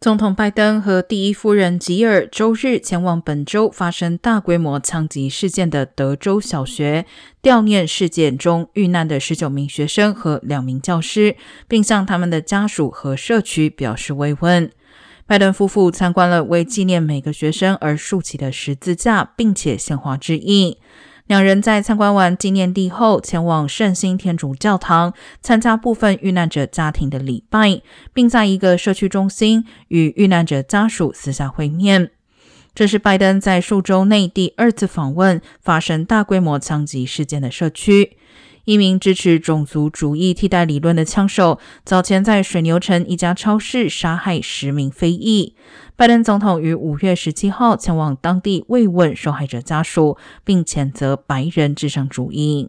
总统拜登和第一夫人吉尔周日前往本周发生大规模枪击事件的德州小学，悼念事件中遇难的十九名学生和两名教师，并向他们的家属和社区表示慰问。拜登夫妇参观了为纪念每个学生而竖起的十字架，并且献花致意。两人在参观完纪念地后，前往圣心天主教堂参加部分遇难者家庭的礼拜，并在一个社区中心与遇难者家属私下会面。这是拜登在数周内第二次访问发生大规模枪击事件的社区。一名支持种族主义替代理论的枪手早前在水牛城一家超市杀害十名非裔。拜登总统于五月十七号前往当地慰问受害者家属，并谴责白人至上主义。